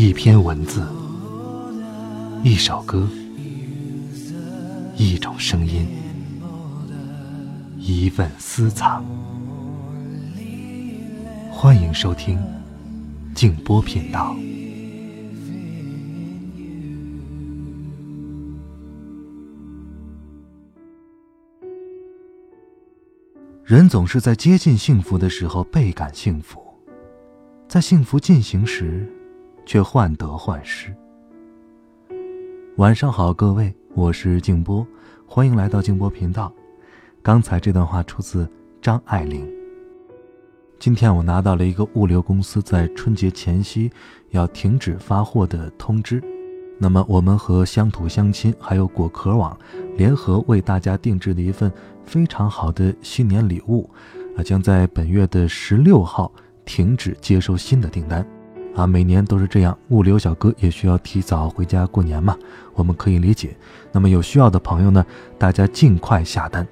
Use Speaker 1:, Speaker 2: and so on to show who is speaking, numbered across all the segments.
Speaker 1: 一篇文字，一首歌，一种声音，一份私藏。欢迎收听静波频道。人总是在接近幸福的时候倍感幸福，在幸福进行时。却患得患失。晚上好，各位，我是静波，欢迎来到静波频道。刚才这段话出自张爱玲。今天我拿到了一个物流公司在春节前夕要停止发货的通知，那么我们和乡土乡亲还有果壳网联合为大家定制的一份非常好的新年礼物，啊，将在本月的十六号停止接收新的订单。啊，每年都是这样，物流小哥也需要提早回家过年嘛，我们可以理解。那么有需要的朋友呢，大家尽快下单。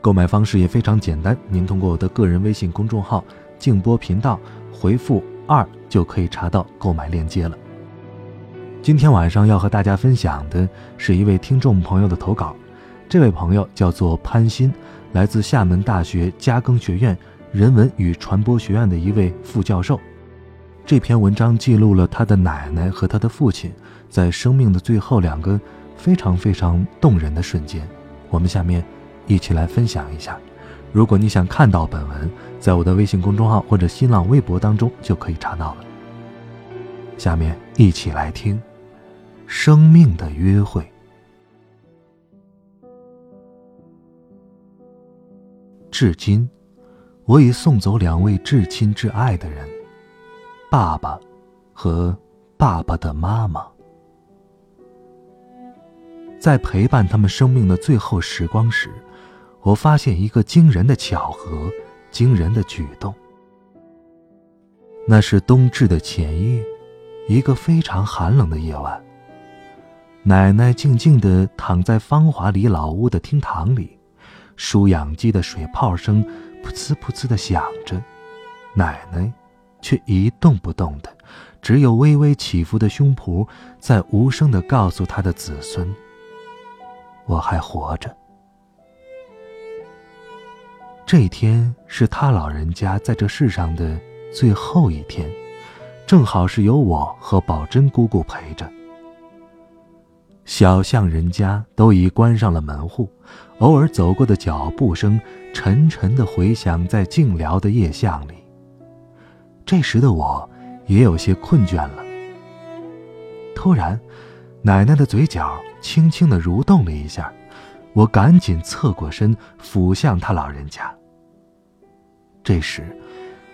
Speaker 1: 购买方式也非常简单，您通过我的个人微信公众号“静波频道”回复“二”就可以查到购买链接了。今天晚上要和大家分享的是一位听众朋友的投稿，这位朋友叫做潘鑫，来自厦门大学嘉庚学院人文与传播学院的一位副教授。这篇文章记录了他的奶奶和他的父亲在生命的最后两个非常非常动人的瞬间。我们下面一起来分享一下。如果你想看到本文，在我的微信公众号或者新浪微博当中就可以查到了。下面一起来听《生命的约会》。至今，我已送走两位至亲至爱的人。爸爸和爸爸的妈妈，在陪伴他们生命的最后时光时，我发现一个惊人的巧合，惊人的举动。那是冬至的前夜，一个非常寒冷的夜晚。奶奶静静地躺在芳华里老屋的厅堂里，输氧机的水泡声噗呲噗呲地响着，奶奶。却一动不动的，只有微微起伏的胸脯在无声的告诉他的子孙：“我还活着。”这一天是他老人家在这世上的最后一天，正好是由我和宝珍姑姑陪着。小巷人家都已关上了门户，偶尔走过的脚步声沉沉的回响在静寥的夜巷里。这时的我，也有些困倦了。突然，奶奶的嘴角轻轻的蠕动了一下，我赶紧侧过身，俯向她老人家。这时，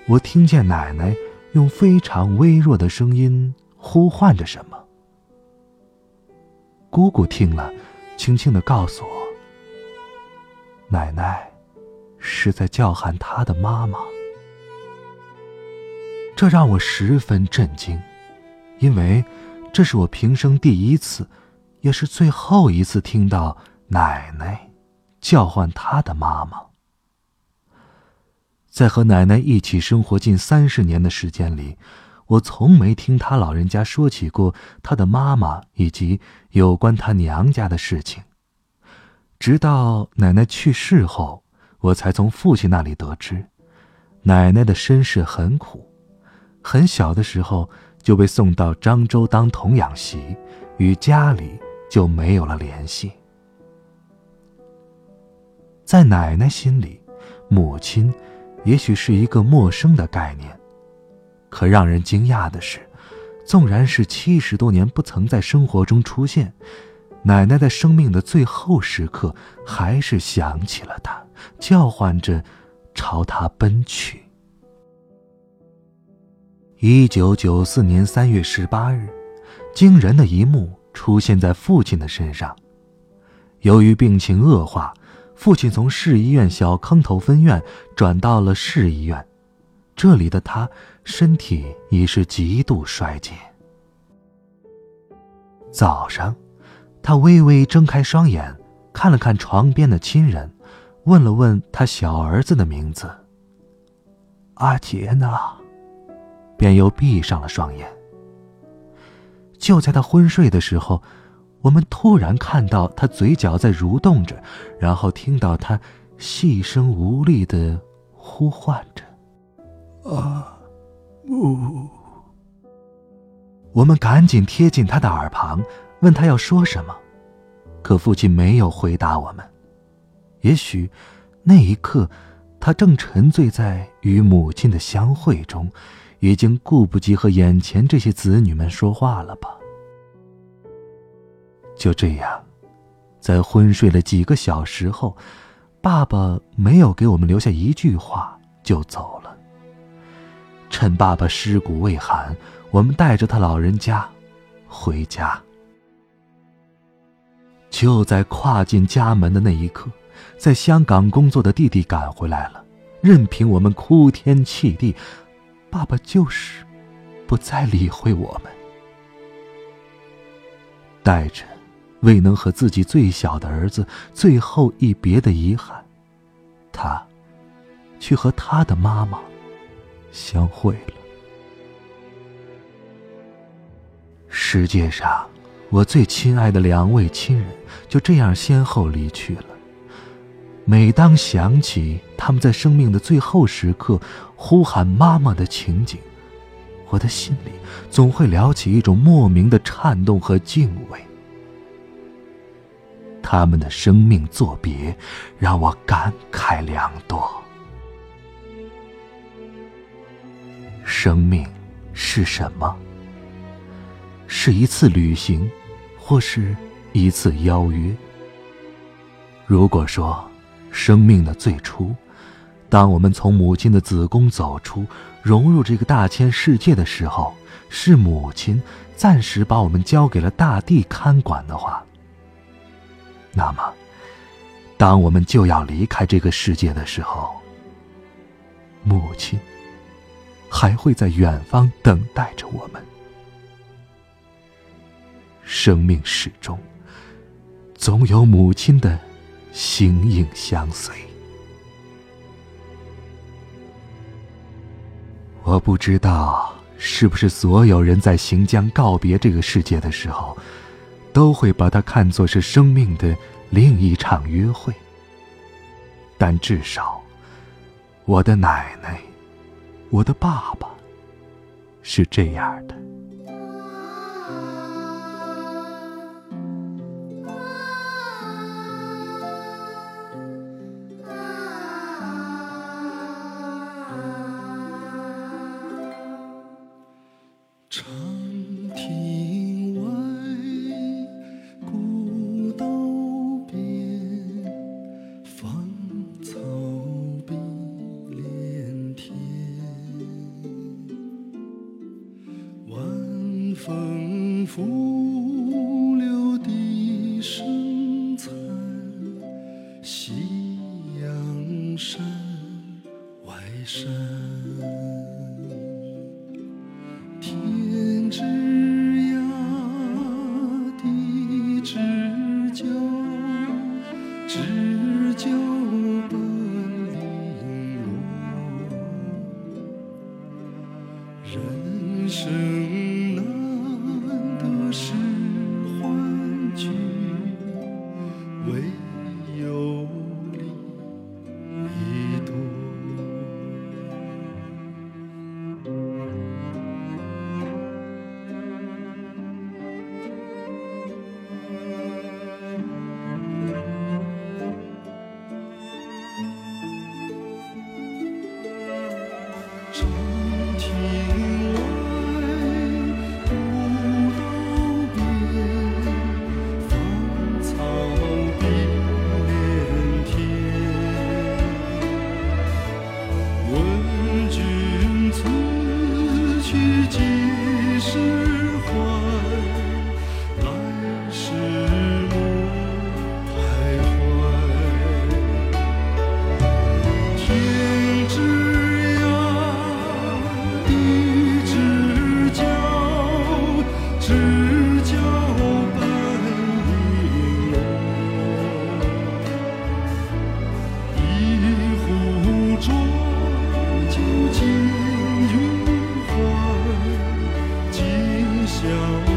Speaker 1: 我听见奶奶用非常微弱的声音呼唤着什么。姑姑听了，轻轻的告诉我：“奶奶是在叫喊她的妈妈。”这让我十分震惊，因为这是我平生第一次，也是最后一次听到奶奶叫唤她的妈妈。在和奶奶一起生活近三十年的时间里，我从没听她老人家说起过她的妈妈以及有关她娘家的事情。直到奶奶去世后，我才从父亲那里得知，奶奶的身世很苦。很小的时候就被送到漳州当童养媳，与家里就没有了联系。在奶奶心里，母亲也许是一个陌生的概念。可让人惊讶的是，纵然是七十多年不曾在生活中出现，奶奶在生命的最后时刻，还是想起了她，叫唤着，朝她奔去。一九九四年三月十八日，惊人的一幕出现在父亲的身上。由于病情恶化，父亲从市医院小坑头分院转到了市医院。这里的他身体已是极度衰竭。早上，他微微睁开双眼，看了看床边的亲人，问了问他小儿子的名字：“阿杰呢？”便又闭上了双眼。就在他昏睡的时候，我们突然看到他嘴角在蠕动着，然后听到他细声无力的呼唤着：“啊，呜。”我们赶紧贴近他的耳旁，问他要说什么，可父亲没有回答我们。也许，那一刻，他正沉醉在与母亲的相会中。已经顾不及和眼前这些子女们说话了吧？就这样，在昏睡了几个小时后，爸爸没有给我们留下一句话就走了。趁爸爸尸骨未寒，我们带着他老人家回家。就在跨进家门的那一刻，在香港工作的弟弟赶回来了，任凭我们哭天泣地。爸爸就是不再理会我们，带着未能和自己最小的儿子最后一别的遗憾，他去和他的妈妈相会了。世界上我最亲爱的两位亲人就这样先后离去了。每当想起他们在生命的最后时刻呼喊妈妈的情景，我的心里总会撩起一种莫名的颤动和敬畏。他们的生命作别，让我感慨良多。生命是什么？是一次旅行，或是一次邀约？如果说，生命的最初，当我们从母亲的子宫走出，融入这个大千世界的时候，是母亲暂时把我们交给了大地看管的话，那么，当我们就要离开这个世界的时候，母亲还会在远方等待着我们。生命始终总有母亲的。形影相随。我不知道是不是所有人在行将告别这个世界的时候，都会把它看作是生命的另一场约会。但至少，我的奶奶，我的爸爸，是这样的。
Speaker 2: fool. 身体。想。
Speaker 1: 天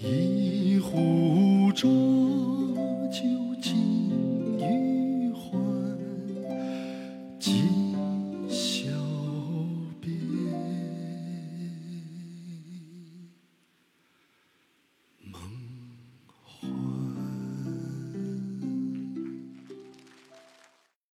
Speaker 1: 一壶浊酒。